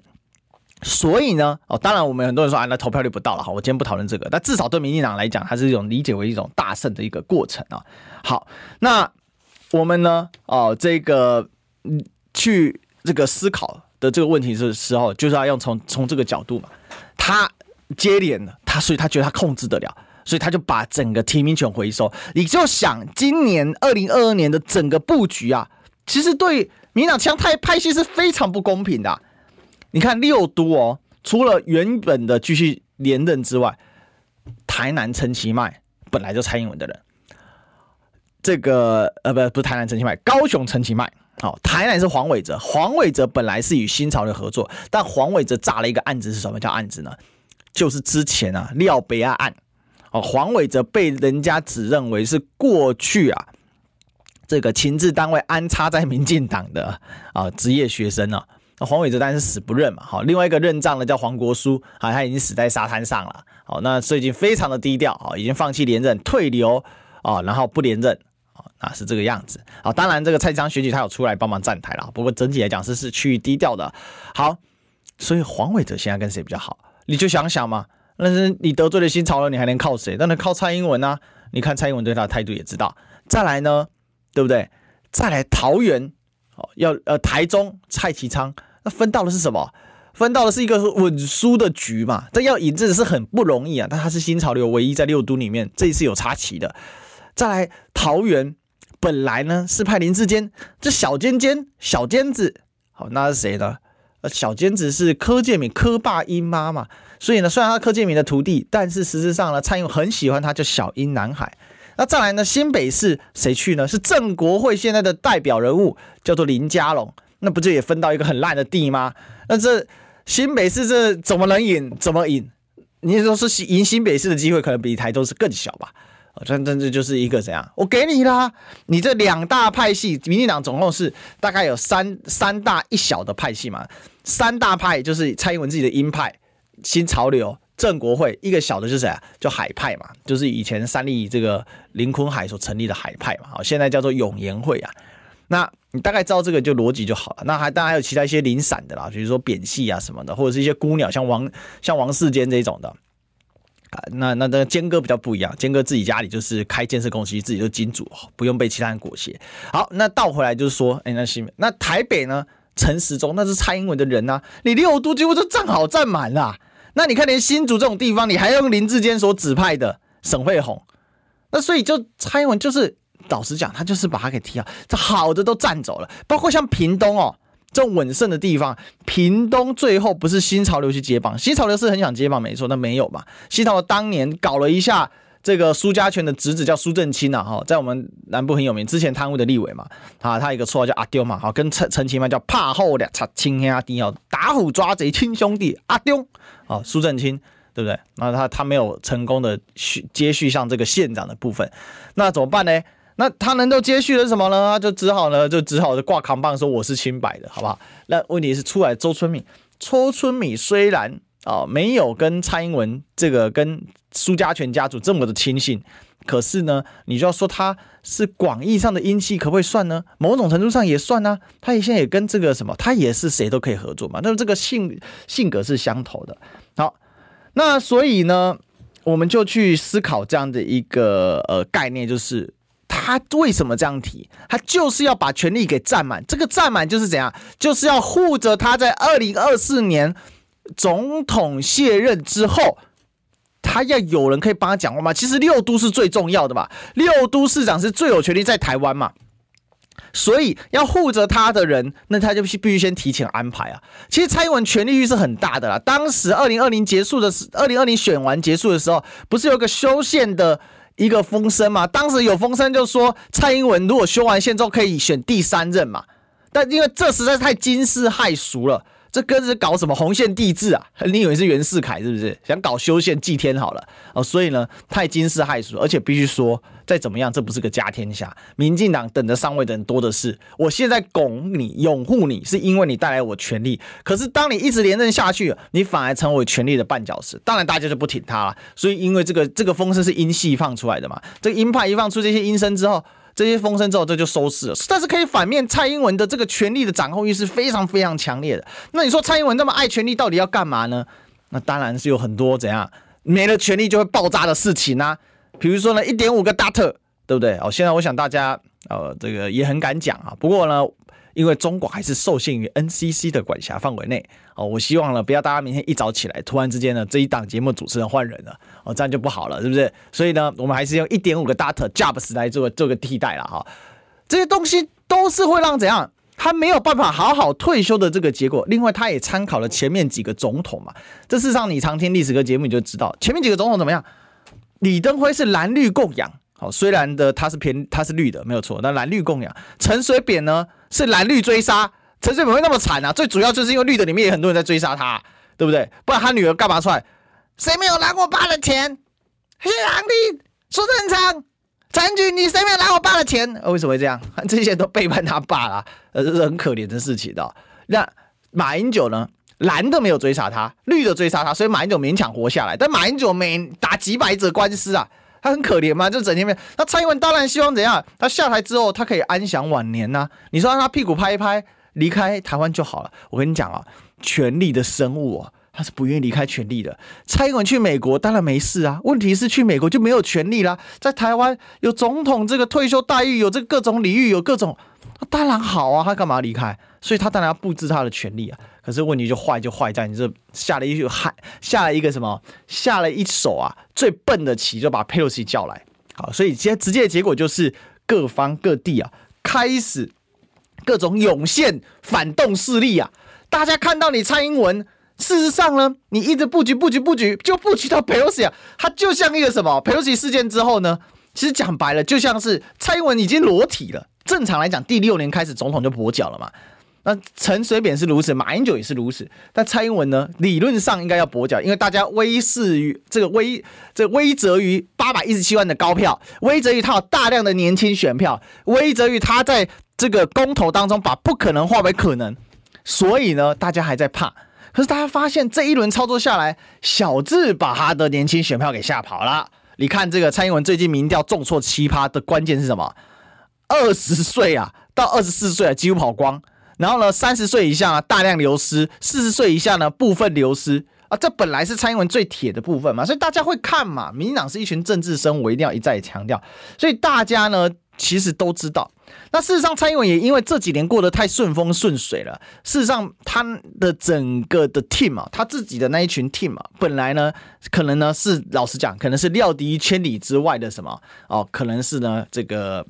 所以呢，哦，当然我们很多人说啊，那投票率不到了，好，我今天不讨论这个。但至少对民进党来讲，它是一种理解为一种大胜的一个过程啊。好，那我们呢，哦，这个嗯，去这个思考的这个问题的时候，就是要用从从这个角度嘛。他接连的，他所以他觉得他控制得了，所以他就把整个提名权回收。你就想，今年二零二二年的整个布局啊，其实对民党枪派派系是非常不公平的。你看六都哦，除了原本的继续连任之外，台南陈其迈本来就蔡英文的人，这个呃不不是台南陈其迈，高雄陈其迈，好，台南是黄伟哲，黄伟哲本来是与新潮流合作，但黄伟哲炸了一个案子是什么叫案子呢？就是之前啊廖北亚案，哦黄伟哲被人家指认为是过去啊这个情治单位安插在民进党的啊职业学生啊。那黄伟哲当然是死不认嘛，好，另外一个认账的叫黄国书，好，他已经死在沙滩上了，好，那最近非常的低调，啊，已经放弃连任，退流，啊，然后不连任，啊，那是这个样子，好，当然这个蔡章选举他有出来帮忙站台了，不过整体来讲是是趋于低调的，好，所以黄伟哲现在跟谁比较好？你就想想嘛，那是你得罪了新潮流，你还能靠谁？当然靠蔡英文啊，你看蔡英文对他的态度也知道，再来呢，对不对？再来桃园。哦，要呃，台中蔡其昌，那分到的是什么？分到的是一个稳输的局嘛。这要赢真的是很不容易啊。但他是新潮流唯一在六都里面这一次有插旗的。再来桃园，本来呢是派林志坚，这小尖尖小尖子，好，那是谁呢？呃，小尖子是柯建铭柯爸英妈嘛。所以呢，虽然他柯建铭的徒弟，但是实质上呢，蔡英文很喜欢他，叫小英男孩。那再来呢？新北市谁去呢？是郑国会现在的代表人物，叫做林佳龙。那不就也分到一个很烂的地吗？那这新北市这怎么能赢？怎么赢？你说是赢新北市的机会，可能比台中市更小吧？这这这就是一个怎样？我给你啦，你这两大派系，民进党总共是大概有三三大一小的派系嘛。三大派就是蔡英文自己的鹰派，新潮流。正国会一个小的就是谁啊？叫海派嘛，就是以前三立这个林坤海所成立的海派嘛，好，现在叫做永延会啊。那你大概知道这个就逻辑就好了。那还当然还有其他一些零散的啦，比如说扁系啊什么的，或者是一些孤鸟，像王像王世坚这种的啊。那那那坚哥比较不一样，坚哥自己家里就是开建设公司，自己就金主，不用被其他人裹挟。好，那倒回来就是说，哎，那新那台北呢？陈时中那是蔡英文的人呐、啊，你六都几乎就站好站满了。那你看，连新竹这种地方，你还用林志坚所指派的沈慧虹，那所以就蔡英文就是老实讲，他就是把他给踢了，这好的都占走了，包括像屏东哦这种稳胜的地方，屏东最后不是新潮流去接棒，新潮流是很想接棒，没错，那没有嘛，新潮流当年搞了一下。这个苏家全的侄子叫苏正清啊，哈，在我们南部很有名，之前贪污的立委嘛，啊，他一个绰号叫阿丢嘛，好，跟陈陈其迈叫怕后两擦亲兄弟哦，打虎抓贼亲兄弟阿丢，啊，苏正清对不对？那他他没有成功的续接续上这个县长的部分，那怎么办呢？那他能够接续的什么呢？就只好呢，就只好挂扛棒说我是清白的，好不好？那问题是出来周春米，周春米虽然。啊，没有跟蔡英文这个跟苏家全家族这么的亲信，可是呢，你就要说他是广义上的阴气，可不可以算呢？某种程度上也算呢、啊。他现在也跟这个什么，他也是谁都可以合作嘛。那么这个性性格是相投的。好，那所以呢，我们就去思考这样的一个呃概念，就是他为什么这样提？他就是要把权力给占满。这个占满就是怎样？就是要护着他在二零二四年。总统卸任之后，他要有人可以帮他讲话吗？其实六都是最重要的吧，六都市长是最有权力在台湾嘛，所以要护着他的人，那他就必须先提前安排啊。其实蔡英文权力欲是很大的啦。当时二零二零结束的时，二零二零选完结束的时候，不是有个修宪的一个风声嘛？当时有风声就说蔡英文如果修完宪之后可以选第三任嘛。但因为这实在是太惊世骇俗了。这跟着搞什么红线地制啊？你以为是袁世凯是不是？想搞修宪祭天好了哦，所以呢，太惊世骇俗，而且必须说，再怎么样，这不是个家天下。民进党等着上位的人多的是。我现在拱你、拥护你，是因为你带来我权力。可是当你一直连任下去，你反而成为权力的绊脚石。当然，大家就不挺他了。所以，因为这个这个风声是鹰系放出来的嘛，这个鹰派一放出这些音声之后。这些风声之后，这就收势了。但是可以反面，蔡英文的这个权力的掌控欲是非常非常强烈的。那你说蔡英文那么爱权力，到底要干嘛呢？那当然是有很多怎样没了权力就会爆炸的事情啊。比如说呢，一点五个大特，对不对？哦，现在我想大家呃这个也很敢讲啊。不过呢。因为中广还是受限于 NCC 的管辖范围内哦，我希望呢，不要大家明天一早起来，突然之间呢，这一档节目主持人换人了哦，这样就不好了，是不是？所以呢，我们还是用一点五个 data jobs 来做做个替代了哈。这些东西都是会让怎样，他没有办法好好退休的这个结果。另外，他也参考了前面几个总统嘛。这事实上，你常听历史课节目你就知道，前面几个总统怎么样？李登辉是蓝绿共养，好，虽然的他是偏他是绿的，没有错，但蓝绿共养。陈水扁呢？是蓝绿追杀，陈水扁会那么惨啊？最主要就是因为绿的里面也很多人在追杀他，对不对？不然他女儿干嘛出来？谁没有拿我爸的钱？黑狼的苏贞昌、陈菊，你谁没有拿我爸的钱？为什么会这样？这些都背叛他爸了，呃，这是很可怜的事情的。那马英九呢？蓝的没有追杀他，绿的追杀他，所以马英九勉强活下来。但马英九每打几百则官司啊。他很可怜吗？就整天没。那蔡英文当然希望怎样？他下台之后，他可以安享晚年呐、你说让他屁股拍一拍，离开台湾就好了。我跟你讲啊，权力的生物啊，他是不愿意离开权力的。蔡英文去美国当然没事啊，问题是去美国就没有权力啦。在台湾有总统这个退休待遇，有这各种礼遇，有各种，当然好啊。他干嘛离开？所以他当然要布置他的权力啊。可是问题就坏就坏在你这下了一个害，下了一个什么？下了一手啊，最笨的棋就把佩洛西叫来。好，所以现在直接的结果就是各方各地啊开始各种涌现反动势力啊。大家看到你蔡英文，事实上呢，你一直布局布局布局，就布局到佩洛西啊。他就像一个什么？佩洛西事件之后呢，其实讲白了，就像是蔡英文已经裸体了。正常来讲，第六年开始总统就跛脚了嘛。那陈水扁是如此，马英九也是如此，但蔡英文呢？理论上应该要跛脚，因为大家威势于这个威，这、威则于八百一十七万的高票，威则于他有大量的年轻选票，威则于他在这个公投当中把不可能化为可能，所以呢，大家还在怕。可是大家发现这一轮操作下来，小智把他的年轻选票给吓跑了。你看这个蔡英文最近民调重挫七趴的关键是什么？二十岁啊到二十四岁啊几乎跑光。然后呢，三十岁以下大量流失，四十岁以下呢部分流失啊，这本来是蔡英文最铁的部分嘛，所以大家会看嘛。民进党是一群政治生，我一定要一再强调。所以大家呢其实都知道，那事实上蔡英文也因为这几年过得太顺风顺水了。事实上，他的整个的 team 啊，他自己的那一群 team 啊，本来呢可能呢是老实讲，可能是料敌千里之外的什么哦，可能是呢这个。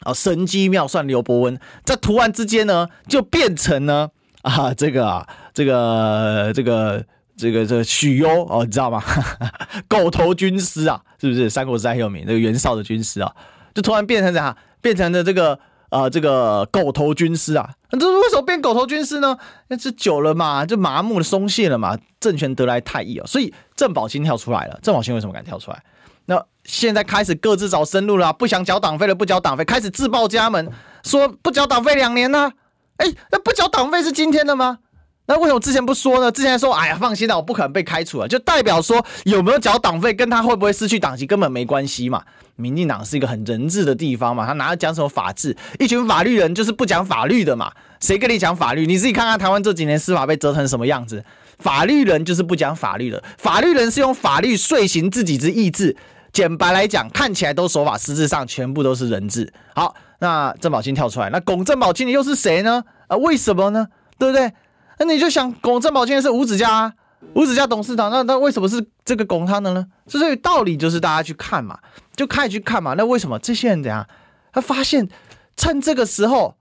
啊，神机妙算刘伯温，在突然之间呢，就变成呢啊，这个啊，这个这个这个这个许攸哦，你知道吗？狗头军师啊，是不是三国时代很有名？这个袁绍的军师啊，就突然变成这样，变成了这个呃这个狗头军师啊。那这为什么变狗头军师呢？那是久了嘛，就麻木了、松懈了嘛，政权得来太易啊。所以郑宝清跳出来了。郑宝清为什么敢跳出来？那现在开始各自找生路了，不想缴党费了，不缴党费，开始自报家门，说不缴党费两年呢。哎，那不缴党费是今天的吗？那为什么之前不说呢？之前说，哎呀，放心啦，我不可能被开除了，就代表说有没有缴党费跟他会不会失去党籍根本没关系嘛。民进党是一个很人治的地方嘛，他哪讲什么法治？一群法律人就是不讲法律的嘛。谁跟你讲法律？你自己看看台湾这几年司法被折成什么样子？法律人就是不讲法律的，法律人是用法律遂行自己之意志。简白来讲，看起来都守法，实质上全部都是人治。好，那郑宝清跳出来，那拱郑宝清的又是谁呢？啊，为什么呢？对不对？那你就想拱郑宝清的是吴子嘉啊，吴子嘉董事长，那那为什么是这个龚他的呢？所以道理就是大家去看嘛，就开始去看嘛。那为什么这些人怎样？他发现趁这个时候，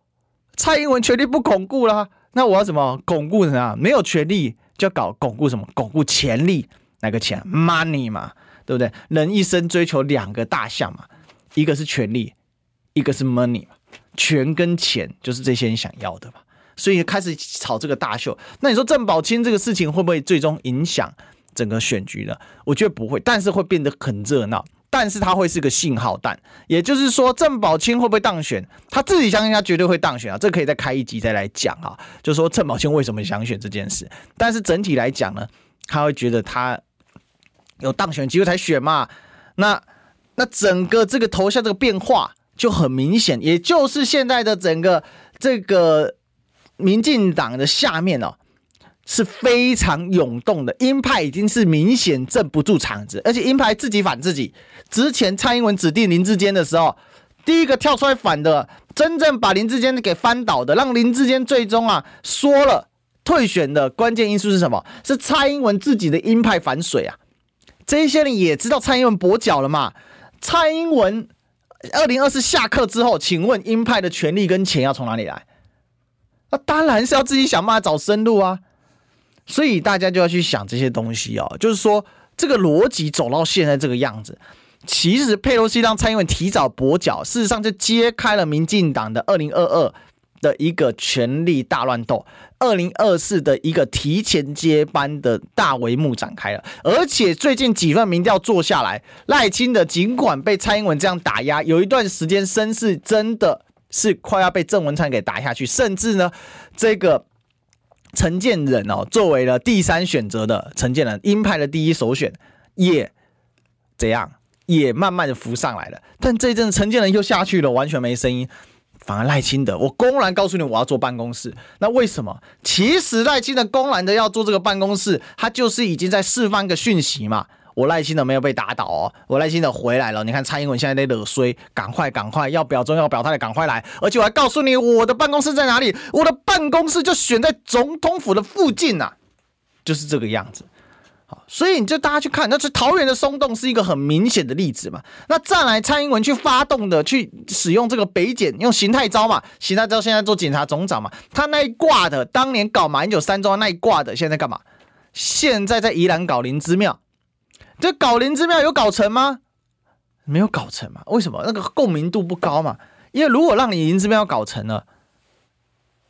蔡英文权力不巩固了，那我要怎么巩固呢？没有权力就要搞巩固什么？巩固潜力，哪个钱？Money 嘛，对不对？人一生追求两个大项嘛，一个是权力，一个是 money 嘛。权跟钱就是这些人想要的嘛，所以开始炒这个大秀。那你说郑宝清这个事情会不会最终影响整个选举呢？我觉得不会，但是会变得很热闹。但是他会是个信号弹，也就是说，郑宝清会不会当选？他自己相信他绝对会当选啊，这可以再开一集再来讲啊。就说郑宝清为什么想选这件事？但是整体来讲呢，他会觉得他有当选机会才选嘛。那那整个这个头像这个变化就很明显，也就是现在的整个这个民进党的下面哦。是非常涌动的，鹰派已经是明显镇不住场子，而且鹰派自己反自己。之前蔡英文指定林志坚的时候，第一个跳出来反的，真正把林志坚给翻倒的，让林志坚最终啊说了退选的关键因素是什么？是蔡英文自己的鹰派反水啊！这些人也知道蔡英文跛脚了嘛？蔡英文二零二四下课之后，请问鹰派的权力跟钱要从哪里来？那当然是要自己想办法找生路啊！所以大家就要去想这些东西哦，就是说这个逻辑走到现在这个样子，其实佩洛西让蔡英文提早跛脚，事实上就揭开了民进党的二零二二的一个权力大乱斗，二零二四的一个提前接班的大帷幕展开了。而且最近几份民调做下来，赖清德尽管被蔡英文这样打压，有一段时间声势真的是快要被郑文灿给打下去，甚至呢这个。陈建仁哦，作为了第三选择的陈建仁，鹰派的第一首选，也怎样，也慢慢的浮上来了。但这一阵陈建仁又下去了，完全没声音。反而赖清德，我公然告诉你，我要做办公室。那为什么？其实赖清德公然的要做这个办公室，他就是已经在释放一个讯息嘛。我耐心的没有被打倒哦，我耐心的回来了。你看蔡英文现在在惹衰，赶快赶快要表忠要表态的赶快来，而且我还告诉你我的办公室在哪里，我的办公室就选在总统府的附近呐、就是这个样子。好，所以你就大家去看，那是桃园的松动是一个很明显的例子嘛。那再来蔡英文去发动的，去使用这个北检，用邢太招嘛，邢太招现在做检察总长嘛，他那一挂的当年搞马英九三庄那一挂的，现在干嘛？现在在宜兰搞林芝庙。这搞林之妙有搞成吗？没有搞成嘛？为什么？那个共鸣度不高嘛？因为如果让你林之妙搞成了，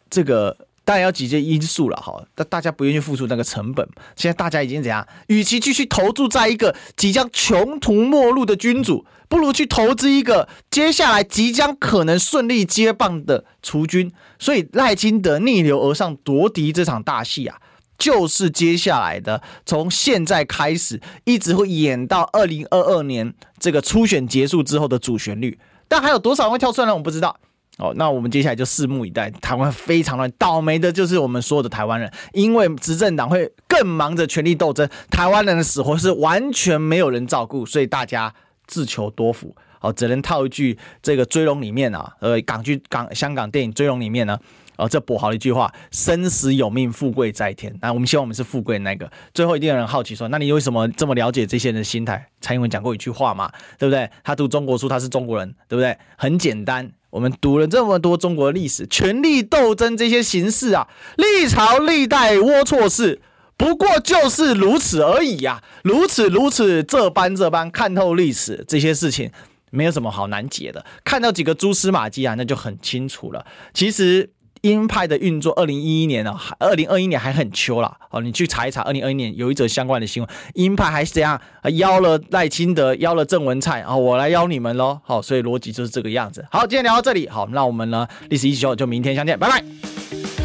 这个当然要几件因素了哈。但大家不愿意付出那个成本。现在大家已经怎样？与其继续投注在一个即将穷途末路的君主，不如去投资一个接下来即将可能顺利接棒的储君。所以赖清德逆流而上夺嫡这场大戏啊！就是接下来的，从现在开始，一直会演到二零二二年这个初选结束之后的主旋律。但还有多少人会跳出来呢？我不知道。哦，那我们接下来就拭目以待。台湾非常乱，倒霉的就是我们所有的台湾人，因为执政党会更忙着权力斗争，台湾人的死活是完全没有人照顾，所以大家自求多福。好，只能套一句这个《追龙》里面啊，呃，港剧港香港电影《追龙》里面呢。哦，这跛豪的一句话：“生死有命，富贵在天。”那我们希望我们是富贵的那个。最后一定有人好奇说：“那你为什么这么了解这些人的心态？”蔡英文讲过一句话嘛，对不对？他读中国书，他是中国人，对不对？很简单，我们读了这么多中国历史，权力斗争这些形式啊，历朝历代龌龊事，不过就是如此而已呀、啊，如此如此，这般这般，看透历史这些事情，没有什么好难解的。看到几个蛛丝马迹啊，那就很清楚了。其实。鹰派的运作，二零一一年呢，二零二一年还很秋啦。哦，你去查一查，二零二一年有一则相关的新闻，鹰派还是这样邀了赖清德，邀了郑文灿，啊，我来邀你们喽。好，所以逻辑就是这个样子。好，今天聊到这里，好，那我们呢历史一起秀就明天相见，拜拜。